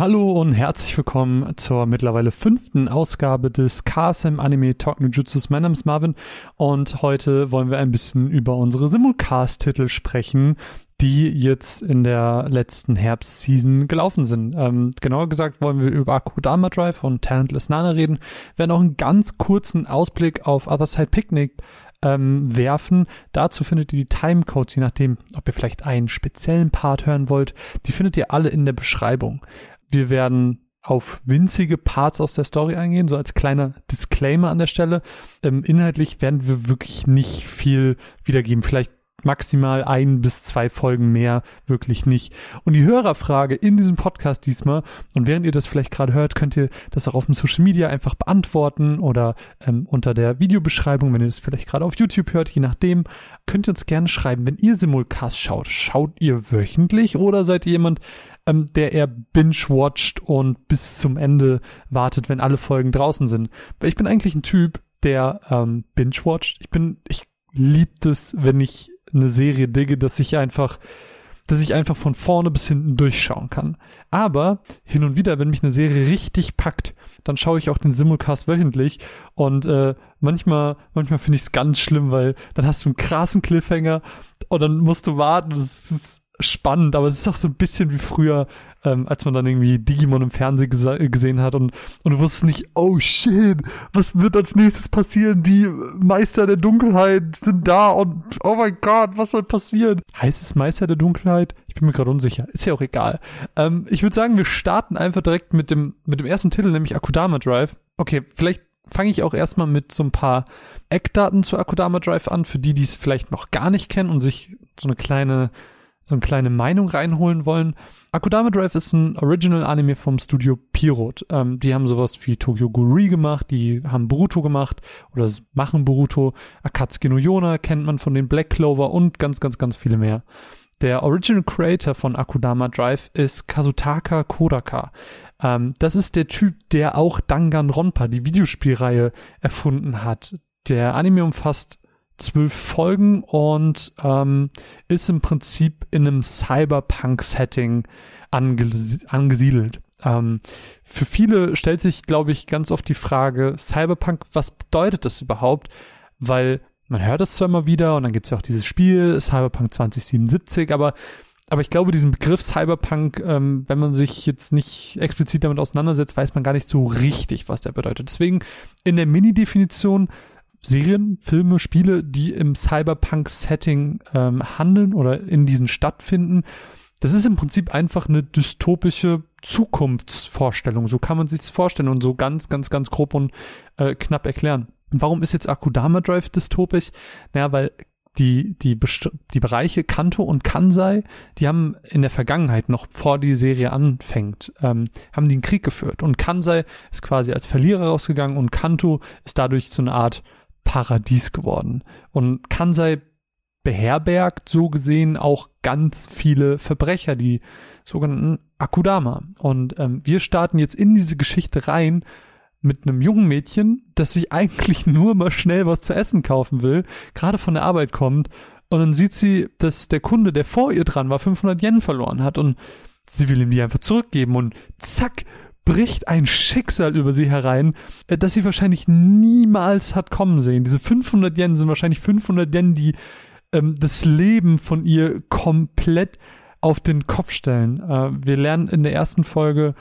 Hallo und herzlich willkommen zur mittlerweile fünften Ausgabe des KSM Anime Talk No Jutsus. Mein Name ist Marvin und heute wollen wir ein bisschen über unsere Simulcast-Titel sprechen, die jetzt in der letzten Herbstseason gelaufen sind. Ähm, genauer gesagt wollen wir über Akudama Drive und Talentless Nana reden, Wir werden auch einen ganz kurzen Ausblick auf Other Side Picnic ähm, werfen. Dazu findet ihr die Timecodes, je nachdem, ob ihr vielleicht einen speziellen Part hören wollt. Die findet ihr alle in der Beschreibung. Wir werden auf winzige Parts aus der Story eingehen, so als kleiner Disclaimer an der Stelle. Ähm, inhaltlich werden wir wirklich nicht viel wiedergeben. Vielleicht maximal ein bis zwei Folgen mehr, wirklich nicht. Und die Hörerfrage in diesem Podcast diesmal, und während ihr das vielleicht gerade hört, könnt ihr das auch auf dem Social Media einfach beantworten oder ähm, unter der Videobeschreibung, wenn ihr das vielleicht gerade auf YouTube hört, je nachdem, könnt ihr uns gerne schreiben, wenn ihr Simulcast schaut. Schaut ihr wöchentlich oder seid ihr jemand, ähm, der eher binge-watcht und bis zum Ende wartet, wenn alle Folgen draußen sind? Weil ich bin eigentlich ein Typ, der ähm, binge-watcht. Ich bin, ich liebt es, wenn ich eine Serie digge, dass ich einfach, dass ich einfach von vorne bis hinten durchschauen kann. Aber hin und wieder, wenn mich eine Serie richtig packt, dann schaue ich auch den Simulcast wöchentlich und äh, manchmal, manchmal finde ich es ganz schlimm, weil dann hast du einen krassen Cliffhanger und dann musst du warten. Das ist spannend, aber es ist auch so ein bisschen wie früher, ähm, als man dann irgendwie Digimon im Fernsehen gesehen hat und, und du wusstest nicht, oh shit, was wird als nächstes passieren? Die Meister der Dunkelheit sind da und oh mein Gott, was soll passieren? Heißt es Meister der Dunkelheit? Ich bin mir gerade unsicher. Ist ja auch egal. Ähm, ich würde sagen, wir starten einfach direkt mit dem, mit dem ersten Titel, nämlich Akudama Drive. Okay, vielleicht fange ich auch erstmal mit so ein paar Eckdaten zu Akudama Drive an, für die, die es vielleicht noch gar nicht kennen und sich so eine kleine so eine kleine Meinung reinholen wollen. Akudama Drive ist ein Original-Anime vom Studio Pirot. Ähm, die haben sowas wie Tokyo Guri gemacht, die haben Boruto gemacht oder machen Boruto. Akatsuki no Yona kennt man von den Black Clover und ganz, ganz, ganz viele mehr. Der Original Creator von Akudama Drive ist Kazutaka Kodaka. Ähm, das ist der Typ, der auch Danganronpa, die Videospielreihe, erfunden hat. Der Anime umfasst zwölf Folgen und ähm, ist im Prinzip in einem Cyberpunk-Setting anges angesiedelt. Ähm, für viele stellt sich, glaube ich, ganz oft die Frage, Cyberpunk, was bedeutet das überhaupt? Weil man hört es zwar immer wieder und dann gibt es ja auch dieses Spiel, Cyberpunk 2077, aber aber ich glaube, diesen Begriff Cyberpunk, ähm, wenn man sich jetzt nicht explizit damit auseinandersetzt, weiß man gar nicht so richtig, was der bedeutet. Deswegen in der Mini-Definition Serien, Filme, Spiele, die im Cyberpunk-Setting ähm, handeln oder in diesen stattfinden. Das ist im Prinzip einfach eine dystopische Zukunftsvorstellung. So kann man sich vorstellen und so ganz, ganz, ganz grob und äh, knapp erklären. warum ist jetzt Akudama Drive dystopisch? Naja, weil die, die, die Bereiche Kanto und Kansai, die haben in der Vergangenheit, noch vor die Serie anfängt, ähm, haben einen Krieg geführt. Und Kansai ist quasi als Verlierer rausgegangen und Kanto ist dadurch so eine Art Paradies geworden. Und Kansai beherbergt so gesehen auch ganz viele Verbrecher, die sogenannten Akudama. Und ähm, wir starten jetzt in diese Geschichte rein mit einem jungen Mädchen, das sich eigentlich nur mal schnell was zu essen kaufen will, gerade von der Arbeit kommt. Und dann sieht sie, dass der Kunde, der vor ihr dran war, 500 Yen verloren hat. Und sie will ihm die einfach zurückgeben. Und zack, bricht ein Schicksal über sie herein, äh, das sie wahrscheinlich niemals hat kommen sehen. Diese 500 Yen sind wahrscheinlich 500 Yen, die ähm, das Leben von ihr komplett auf den Kopf stellen. Äh, wir lernen in der ersten Folge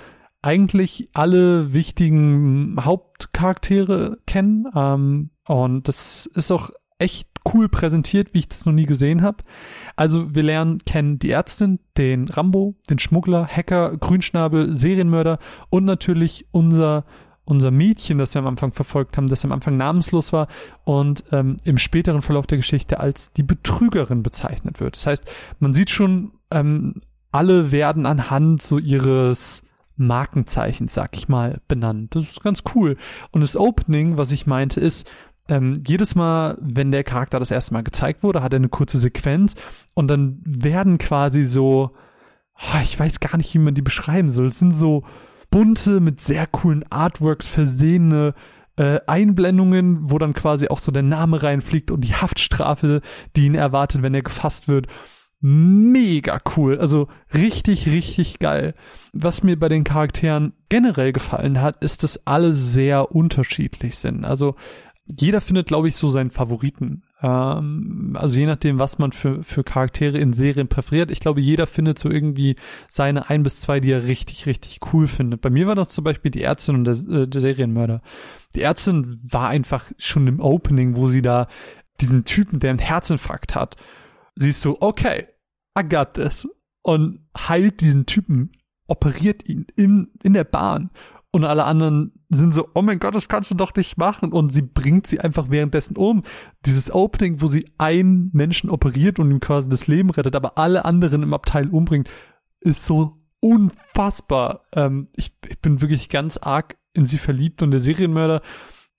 eigentlich alle wichtigen Hauptcharaktere kennen. Ähm, und das ist auch echt cool präsentiert, wie ich das noch nie gesehen habe. Also wir lernen kennen die Ärztin, den Rambo, den Schmuggler, Hacker, Grünschnabel, Serienmörder und natürlich unser unser Mädchen, das wir am Anfang verfolgt haben, das am Anfang namenslos war und ähm, im späteren Verlauf der Geschichte als die Betrügerin bezeichnet wird. Das heißt, man sieht schon, ähm, alle werden anhand so ihres Markenzeichens, sag ich mal, benannt. Das ist ganz cool. Und das Opening, was ich meinte, ist, ähm, jedes Mal, wenn der Charakter das erste Mal gezeigt wurde, hat er eine kurze Sequenz und dann werden quasi so, oh, ich weiß gar nicht, wie man die beschreiben soll. Es sind so bunte, mit sehr coolen Artworks versehene äh, Einblendungen, wo dann quasi auch so der Name reinfliegt und die Haftstrafe, die ihn erwartet, wenn er gefasst wird. mega cool. Also richtig, richtig geil. Was mir bei den Charakteren generell gefallen hat, ist, dass alle sehr unterschiedlich sind. Also jeder findet, glaube ich, so seinen Favoriten. Ähm, also je nachdem, was man für, für Charaktere in Serien präferiert. Ich glaube, jeder findet so irgendwie seine ein bis zwei, die er richtig, richtig cool findet. Bei mir war das zum Beispiel die Ärztin und der, äh, der Serienmörder. Die Ärztin war einfach schon im Opening, wo sie da diesen Typen, der einen Herzinfarkt hat, siehst du, okay, I got this. Und heilt diesen Typen, operiert ihn in, in der Bahn. Und alle anderen sind so, oh mein Gott, das kannst du doch nicht machen. Und sie bringt sie einfach währenddessen um. Dieses Opening, wo sie einen Menschen operiert und ihm quasi das Leben rettet, aber alle anderen im Abteil umbringt, ist so unfassbar. Ähm, ich, ich bin wirklich ganz arg in sie verliebt und der Serienmörder,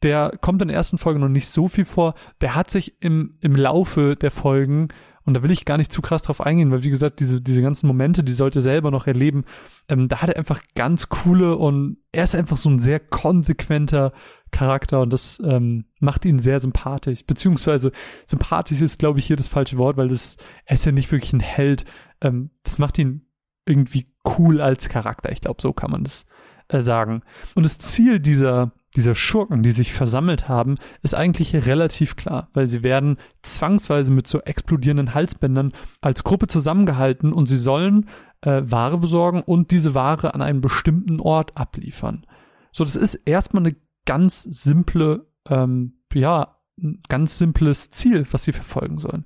der kommt in der ersten Folge noch nicht so viel vor. Der hat sich im, im Laufe der Folgen und da will ich gar nicht zu krass drauf eingehen, weil wie gesagt, diese, diese ganzen Momente, die sollte er selber noch erleben. Ähm, da hat er einfach ganz coole und er ist einfach so ein sehr konsequenter Charakter und das ähm, macht ihn sehr sympathisch. Beziehungsweise sympathisch ist, glaube ich, hier das falsche Wort, weil das, er ist ja nicht wirklich ein Held. Ähm, das macht ihn irgendwie cool als Charakter. Ich glaube, so kann man das äh, sagen. Und das Ziel dieser dieser Schurken, die sich versammelt haben, ist eigentlich relativ klar, weil sie werden zwangsweise mit so explodierenden Halsbändern als Gruppe zusammengehalten und sie sollen äh, Ware besorgen und diese Ware an einem bestimmten Ort abliefern. So, das ist erstmal eine ganz simple, ähm, ja, ein ganz simples Ziel, was sie verfolgen sollen.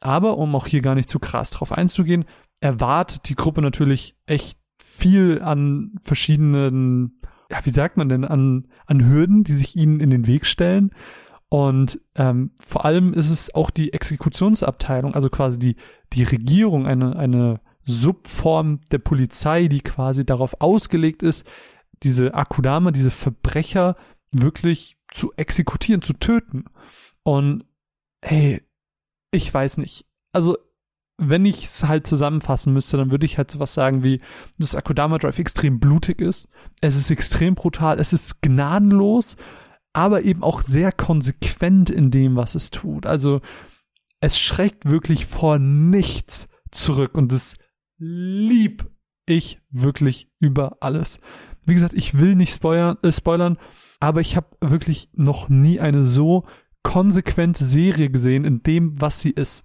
Aber um auch hier gar nicht zu krass drauf einzugehen, erwartet die Gruppe natürlich echt viel an verschiedenen ja, wie sagt man denn, an, an Hürden, die sich ihnen in den Weg stellen. Und ähm, vor allem ist es auch die Exekutionsabteilung, also quasi die, die Regierung, eine, eine Subform der Polizei, die quasi darauf ausgelegt ist, diese Akudama, diese Verbrecher wirklich zu exekutieren, zu töten. Und hey, ich weiß nicht. Also wenn ich es halt zusammenfassen müsste, dann würde ich halt sowas sagen wie, dass Akudama Drive extrem blutig ist. Es ist extrem brutal, es ist gnadenlos, aber eben auch sehr konsequent in dem, was es tut. Also es schreckt wirklich vor nichts zurück und das lieb ich wirklich über alles. Wie gesagt, ich will nicht spoilern, äh, spoilern aber ich habe wirklich noch nie eine so konsequente Serie gesehen in dem, was sie ist.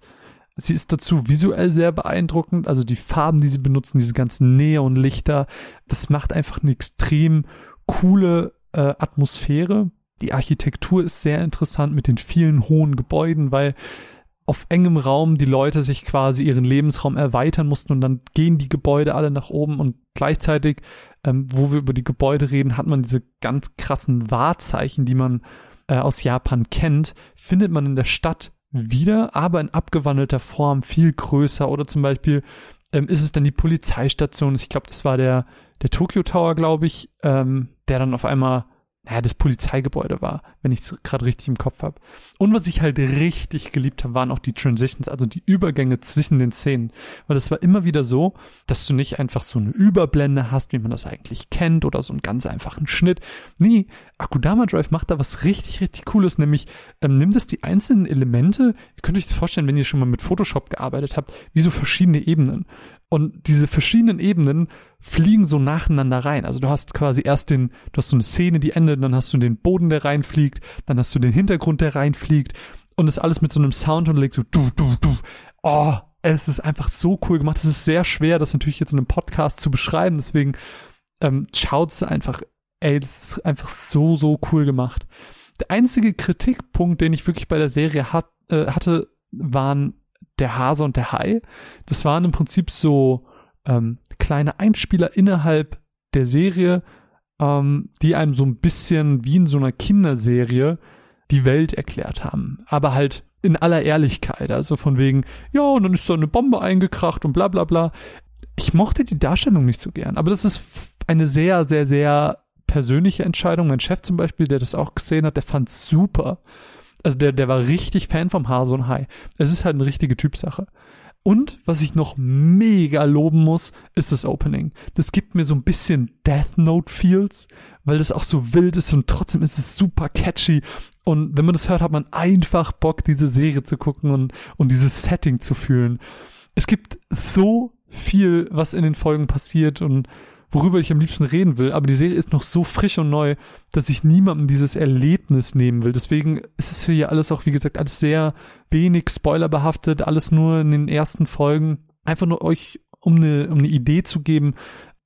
Sie ist dazu visuell sehr beeindruckend, also die Farben, die sie benutzen, diese ganzen Neonlichter, das macht einfach eine extrem coole äh, Atmosphäre. Die Architektur ist sehr interessant mit den vielen hohen Gebäuden, weil auf engem Raum die Leute sich quasi ihren Lebensraum erweitern mussten und dann gehen die Gebäude alle nach oben und gleichzeitig, ähm, wo wir über die Gebäude reden, hat man diese ganz krassen Wahrzeichen, die man äh, aus Japan kennt, findet man in der Stadt wieder, aber in abgewandelter Form, viel größer. Oder zum Beispiel ähm, ist es dann die Polizeistation. Ich glaube, das war der, der Tokyo Tower, glaube ich, ähm, der dann auf einmal naja, das Polizeigebäude war, wenn ich es gerade richtig im Kopf habe. Und was ich halt richtig geliebt habe, waren auch die Transitions, also die Übergänge zwischen den Szenen. Weil es war immer wieder so, dass du nicht einfach so eine Überblende hast, wie man das eigentlich kennt, oder so einen ganz einfachen Schnitt. Nee, Akudama Drive macht da was richtig, richtig Cooles, nämlich ähm, nimmt es die einzelnen Elemente, ihr könnt euch das vorstellen, wenn ihr schon mal mit Photoshop gearbeitet habt, wie so verschiedene Ebenen. Und diese verschiedenen Ebenen fliegen so nacheinander rein. Also du hast quasi erst den, du hast so eine Szene, die endet, dann hast du den Boden, der reinfliegt, dann hast du den Hintergrund, der reinfliegt und das alles mit so einem Sound und legt so du, du, du. Oh, es ist einfach so cool gemacht. Es ist sehr schwer, das natürlich jetzt in einem Podcast zu beschreiben, deswegen ähm, schaut es einfach, ey, das ist einfach so, so cool gemacht. Der einzige Kritikpunkt, den ich wirklich bei der Serie hat, äh, hatte, waren der Hase und der Hai. Das waren im Prinzip so ähm, kleine Einspieler innerhalb der Serie, ähm, die einem so ein bisschen wie in so einer Kinderserie die Welt erklärt haben. Aber halt in aller Ehrlichkeit. Also von wegen, ja, und dann ist so eine Bombe eingekracht und bla bla bla. Ich mochte die Darstellung nicht so gern, aber das ist eine sehr, sehr, sehr persönliche Entscheidung. Mein Chef zum Beispiel, der das auch gesehen hat, der fand super. Also der, der war richtig Fan vom Hase und Hai. Es ist halt eine richtige Typsache. Und was ich noch mega loben muss, ist das Opening. Das gibt mir so ein bisschen Death Note Feels, weil das auch so wild ist und trotzdem ist es super catchy. Und wenn man das hört, hat man einfach Bock, diese Serie zu gucken und, und dieses Setting zu fühlen. es gibt so viel, was in den Folgen passiert und worüber ich am liebsten reden will, aber die Serie ist noch so frisch und neu, dass ich niemandem dieses Erlebnis nehmen will. Deswegen ist es hier alles auch, wie gesagt, alles sehr wenig spoilerbehaftet, alles nur in den ersten Folgen. Einfach nur euch, um eine, um eine Idee zu geben,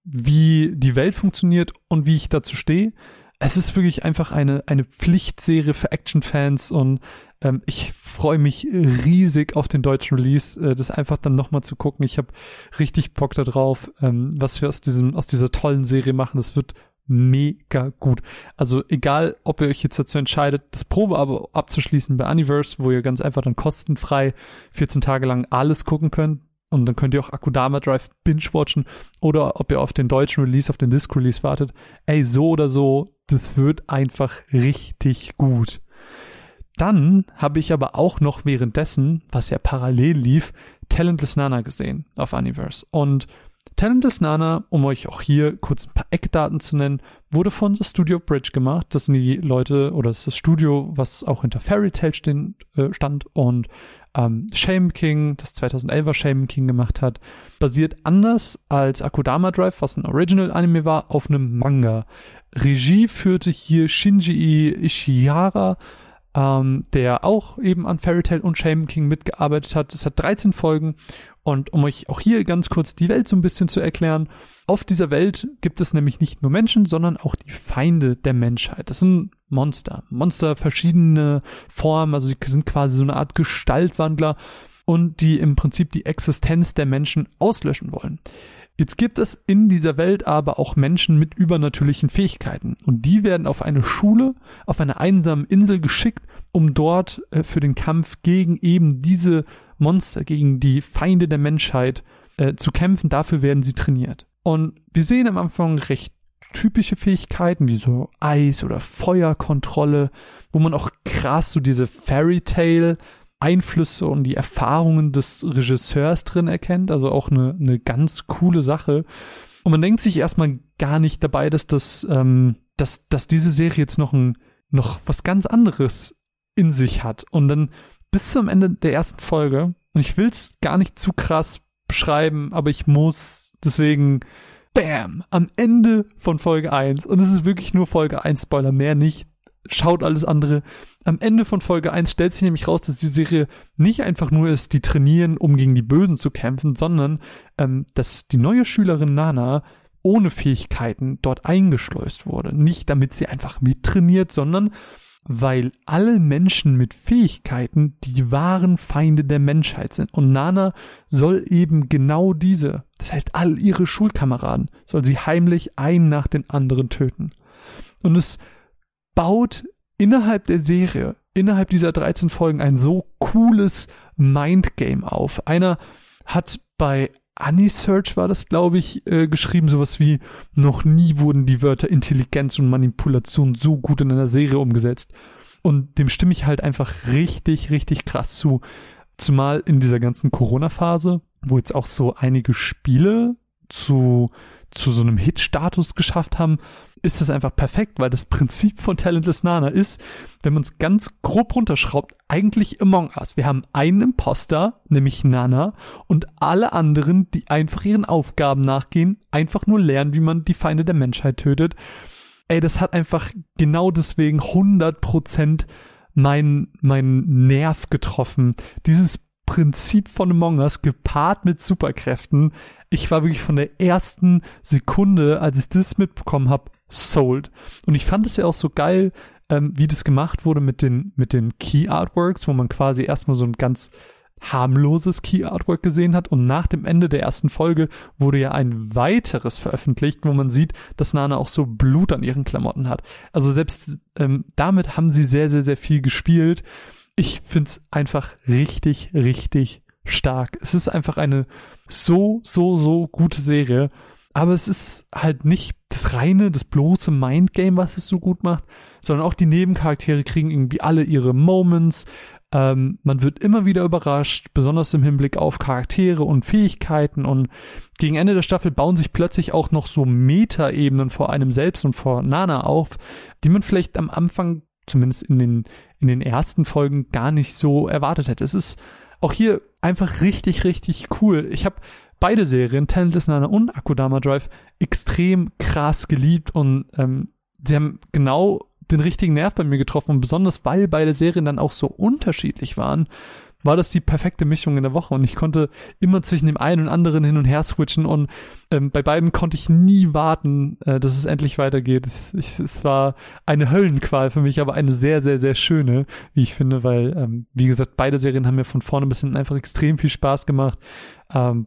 wie die Welt funktioniert und wie ich dazu stehe. Es ist wirklich einfach eine, eine Pflichtserie für Actionfans und ähm, ich freue mich riesig auf den deutschen Release, äh, das einfach dann nochmal zu gucken. Ich habe richtig Bock darauf, ähm, was wir aus diesem, aus dieser tollen Serie machen. Das wird mega gut. Also egal, ob ihr euch jetzt dazu entscheidet, das Probeabo abzuschließen bei Universe, wo ihr ganz einfach dann kostenfrei 14 Tage lang alles gucken könnt. Und dann könnt ihr auch Akudama Drive binge-watchen oder ob ihr auf den deutschen Release, auf den Disc-Release wartet. Ey, so oder so, das wird einfach richtig gut. Dann habe ich aber auch noch währenddessen, was ja parallel lief, Talentless Nana gesehen auf Universe. Und Talentless Nana, um euch auch hier kurz ein paar Eckdaten zu nennen, wurde von das Studio Bridge gemacht. Das sind die Leute oder das ist das Studio, was auch hinter Fairy Tail stehen, äh, stand und ähm, Shame King, das 2011er Shame King gemacht hat, basiert anders als Akudama Drive, was ein Original Anime war, auf einem Manga. Regie führte hier Shinji Ishihara, ähm, der auch eben an Fairy Tail und Shaman King mitgearbeitet hat. Es hat 13 Folgen und um euch auch hier ganz kurz die Welt so ein bisschen zu erklären, auf dieser Welt gibt es nämlich nicht nur Menschen, sondern auch die Feinde der Menschheit. Das sind Monster. Monster verschiedene Formen, also sie sind quasi so eine Art Gestaltwandler und die im Prinzip die Existenz der Menschen auslöschen wollen. Jetzt gibt es in dieser Welt aber auch Menschen mit übernatürlichen Fähigkeiten und die werden auf eine Schule, auf eine einsame Insel geschickt, um dort äh, für den Kampf gegen eben diese Monster, gegen die Feinde der Menschheit äh, zu kämpfen. Dafür werden sie trainiert. Und wir sehen am Anfang recht typische Fähigkeiten wie so Eis- oder Feuerkontrolle, wo man auch krass so diese Fairy Tale Einflüsse und die Erfahrungen des Regisseurs drin erkennt. Also auch eine, eine ganz coole Sache. Und man denkt sich erstmal gar nicht dabei, dass das, ähm, dass, dass diese Serie jetzt noch ein, noch was ganz anderes in sich hat. Und dann bis zum Ende der ersten Folge, und ich will es gar nicht zu krass beschreiben, aber ich muss deswegen, bam, am Ende von Folge 1, und es ist wirklich nur Folge 1 Spoiler, mehr nicht, schaut alles andere. Am Ende von Folge 1 stellt sich nämlich raus, dass die Serie nicht einfach nur ist, die trainieren, um gegen die Bösen zu kämpfen, sondern ähm, dass die neue Schülerin Nana ohne Fähigkeiten dort eingeschleust wurde. Nicht damit sie einfach mittrainiert, sondern weil alle Menschen mit Fähigkeiten die wahren Feinde der Menschheit sind. Und Nana soll eben genau diese, das heißt all ihre Schulkameraden, soll sie heimlich einen nach den anderen töten. Und es baut innerhalb der Serie, innerhalb dieser 13 Folgen ein so cooles Mindgame auf. Einer hat bei Anisearch war das, glaube ich, äh, geschrieben, sowas wie, noch nie wurden die Wörter Intelligenz und Manipulation so gut in einer Serie umgesetzt. Und dem stimme ich halt einfach richtig, richtig krass zu. Zumal in dieser ganzen Corona-Phase, wo jetzt auch so einige Spiele zu, zu so einem Hit-Status geschafft haben, ist das einfach perfekt, weil das Prinzip von Talentless Nana ist, wenn man es ganz grob runterschraubt, eigentlich Among Us. Wir haben einen Imposter, nämlich Nana, und alle anderen, die einfach ihren Aufgaben nachgehen, einfach nur lernen, wie man die Feinde der Menschheit tötet. Ey, das hat einfach genau deswegen 100% mein, mein Nerv getroffen. Dieses Prinzip von Among Us gepaart mit Superkräften. Ich war wirklich von der ersten Sekunde, als ich das mitbekommen habe, sold. Und ich fand es ja auch so geil, ähm, wie das gemacht wurde mit den, mit den Key Artworks, wo man quasi erstmal so ein ganz harmloses Key Artwork gesehen hat und nach dem Ende der ersten Folge wurde ja ein weiteres veröffentlicht, wo man sieht, dass Nana auch so Blut an ihren Klamotten hat. Also selbst ähm, damit haben sie sehr, sehr, sehr viel gespielt. Ich find's einfach richtig, richtig stark. Es ist einfach eine so, so, so gute Serie aber es ist halt nicht das reine, das bloße Mindgame, was es so gut macht, sondern auch die Nebencharaktere kriegen irgendwie alle ihre Moments. Ähm, man wird immer wieder überrascht, besonders im Hinblick auf Charaktere und Fähigkeiten und gegen Ende der Staffel bauen sich plötzlich auch noch so Meta-Ebenen vor einem selbst und vor Nana auf, die man vielleicht am Anfang, zumindest in den, in den ersten Folgen, gar nicht so erwartet hätte. Es ist auch hier einfach richtig, richtig cool. Ich habe beide Serien, Talentless Nana und Akudama Drive, extrem krass geliebt und ähm, sie haben genau den richtigen Nerv bei mir getroffen und besonders weil beide Serien dann auch so unterschiedlich waren, war das die perfekte Mischung in der Woche und ich konnte immer zwischen dem einen und anderen hin und her switchen und ähm, bei beiden konnte ich nie warten, äh, dass es endlich weitergeht. Es, es war eine Höllenqual für mich, aber eine sehr, sehr, sehr schöne, wie ich finde, weil, ähm, wie gesagt, beide Serien haben mir von vorne bis hinten einfach extrem viel Spaß gemacht. Ähm,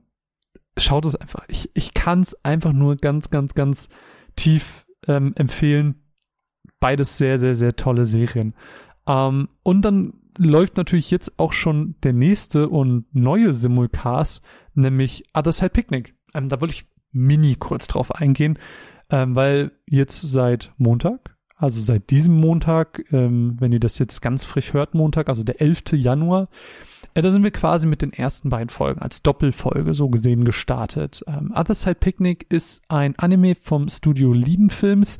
schaut es einfach. Ich, ich kann es einfach nur ganz, ganz, ganz tief ähm, empfehlen. Beides sehr, sehr, sehr tolle Serien. Ähm, und dann läuft natürlich jetzt auch schon der nächste und neue Simulcast, nämlich Other Side Picnic. Ähm, da wollte ich mini kurz drauf eingehen, ähm, weil jetzt seit Montag, also seit diesem Montag, ähm, wenn ihr das jetzt ganz frisch hört, Montag, also der 11. Januar, äh, da sind wir quasi mit den ersten beiden Folgen als Doppelfolge so gesehen gestartet. Ähm, Other Side Picnic ist ein Anime vom Studio Lieden Films,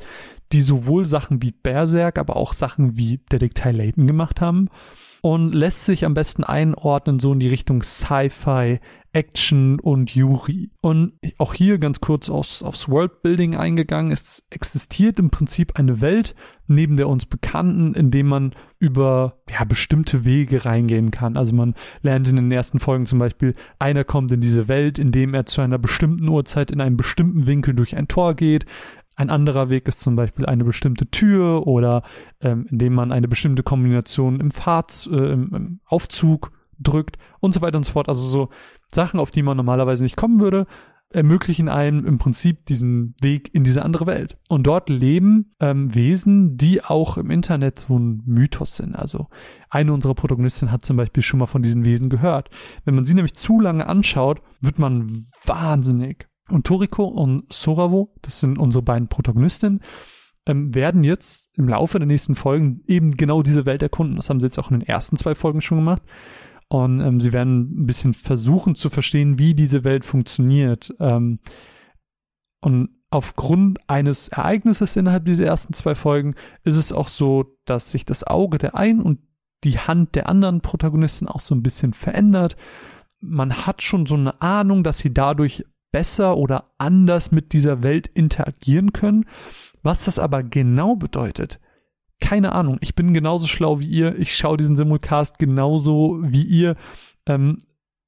die sowohl Sachen wie Berserk, aber auch Sachen wie Detektiv Layton gemacht haben und lässt sich am besten einordnen so in die Richtung Sci-Fi, Action und Yuri. Und auch hier ganz kurz aufs, aufs Worldbuilding eingegangen. Es existiert im Prinzip eine Welt neben der uns bekannten, in dem man über ja, bestimmte Wege reingehen kann. Also man lernt in den ersten Folgen zum Beispiel, einer kommt in diese Welt, indem er zu einer bestimmten Uhrzeit in einem bestimmten Winkel durch ein Tor geht. Ein anderer Weg ist zum Beispiel eine bestimmte Tür oder ähm, indem man eine bestimmte Kombination im Fahrt, äh, im, im Aufzug drückt und so weiter und so fort. Also so Sachen, auf die man normalerweise nicht kommen würde, ermöglichen einem im Prinzip diesen Weg in diese andere Welt. Und dort leben ähm, Wesen, die auch im Internet so ein Mythos sind. Also eine unserer Protagonistinnen hat zum Beispiel schon mal von diesen Wesen gehört. Wenn man sie nämlich zu lange anschaut, wird man wahnsinnig. Und Toriko und Soravo, das sind unsere beiden Protagonistinnen, ähm, werden jetzt im Laufe der nächsten Folgen eben genau diese Welt erkunden. Das haben sie jetzt auch in den ersten zwei Folgen schon gemacht. Und ähm, sie werden ein bisschen versuchen zu verstehen, wie diese Welt funktioniert. Ähm, und aufgrund eines Ereignisses innerhalb dieser ersten zwei Folgen ist es auch so, dass sich das Auge der einen und die Hand der anderen Protagonisten auch so ein bisschen verändert. Man hat schon so eine Ahnung, dass sie dadurch besser oder anders mit dieser Welt interagieren können. Was das aber genau bedeutet, keine Ahnung. Ich bin genauso schlau wie ihr. Ich schaue diesen Simulcast genauso wie ihr. Ähm,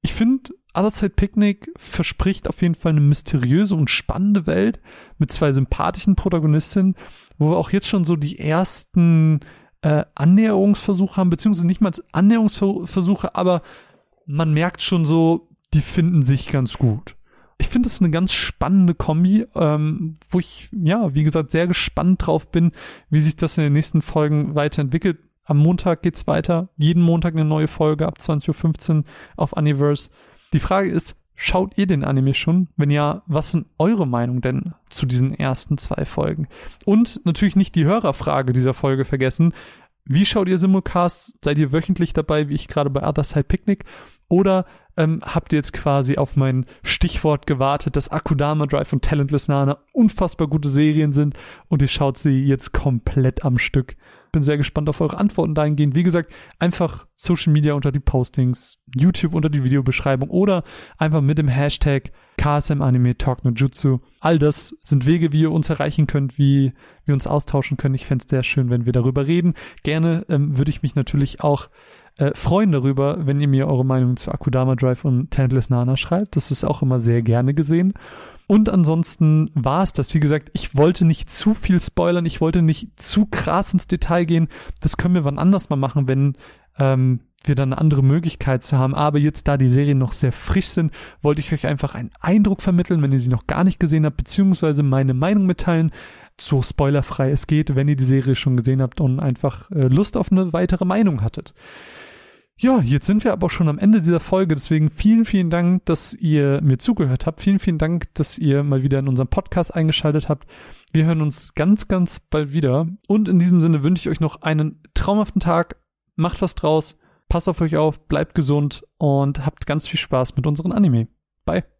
ich finde, Otherside Picnic verspricht auf jeden Fall eine mysteriöse und spannende Welt mit zwei sympathischen Protagonistinnen, wo wir auch jetzt schon so die ersten äh, Annäherungsversuche haben, beziehungsweise nicht mal Annäherungsversuche, aber man merkt schon so, die finden sich ganz gut ich finde es eine ganz spannende Kombi, ähm, wo ich, ja, wie gesagt, sehr gespannt drauf bin, wie sich das in den nächsten Folgen weiterentwickelt. Am Montag geht's weiter. Jeden Montag eine neue Folge ab 20.15 Uhr auf Universe. Die Frage ist, schaut ihr den Anime schon? Wenn ja, was sind eure Meinung denn zu diesen ersten zwei Folgen? Und natürlich nicht die Hörerfrage dieser Folge vergessen. Wie schaut ihr Simulcasts? Seid ihr wöchentlich dabei, wie ich gerade bei Other Side Picnic? Oder ähm, habt ihr jetzt quasi auf mein Stichwort gewartet, dass Akudama Drive und Talentless Nana unfassbar gute Serien sind und ihr schaut sie jetzt komplett am Stück. Bin sehr gespannt auf eure Antworten dahingehend. Wie gesagt, einfach Social Media unter die Postings, YouTube unter die Videobeschreibung oder einfach mit dem Hashtag KSM Anime Talk no Jutsu. All das sind Wege, wie ihr uns erreichen könnt, wie wir uns austauschen können. Ich fände es sehr schön, wenn wir darüber reden. Gerne ähm, würde ich mich natürlich auch äh, freuen darüber, wenn ihr mir eure Meinung zu Akudama Drive und Talentless Nana schreibt. Das ist auch immer sehr gerne gesehen. Und ansonsten war es das. Wie gesagt, ich wollte nicht zu viel spoilern, ich wollte nicht zu krass ins Detail gehen. Das können wir wann anders mal machen, wenn ähm, wir dann eine andere Möglichkeit zu haben. Aber jetzt, da die Serien noch sehr frisch sind, wollte ich euch einfach einen Eindruck vermitteln, wenn ihr sie noch gar nicht gesehen habt, beziehungsweise meine Meinung mitteilen, so spoilerfrei es geht, wenn ihr die Serie schon gesehen habt und einfach äh, Lust auf eine weitere Meinung hattet. Ja, jetzt sind wir aber auch schon am Ende dieser Folge. Deswegen vielen, vielen Dank, dass ihr mir zugehört habt. Vielen, vielen Dank, dass ihr mal wieder in unserem Podcast eingeschaltet habt. Wir hören uns ganz, ganz bald wieder. Und in diesem Sinne wünsche ich euch noch einen traumhaften Tag. Macht was draus. Passt auf euch auf. Bleibt gesund und habt ganz viel Spaß mit unseren Anime. Bye.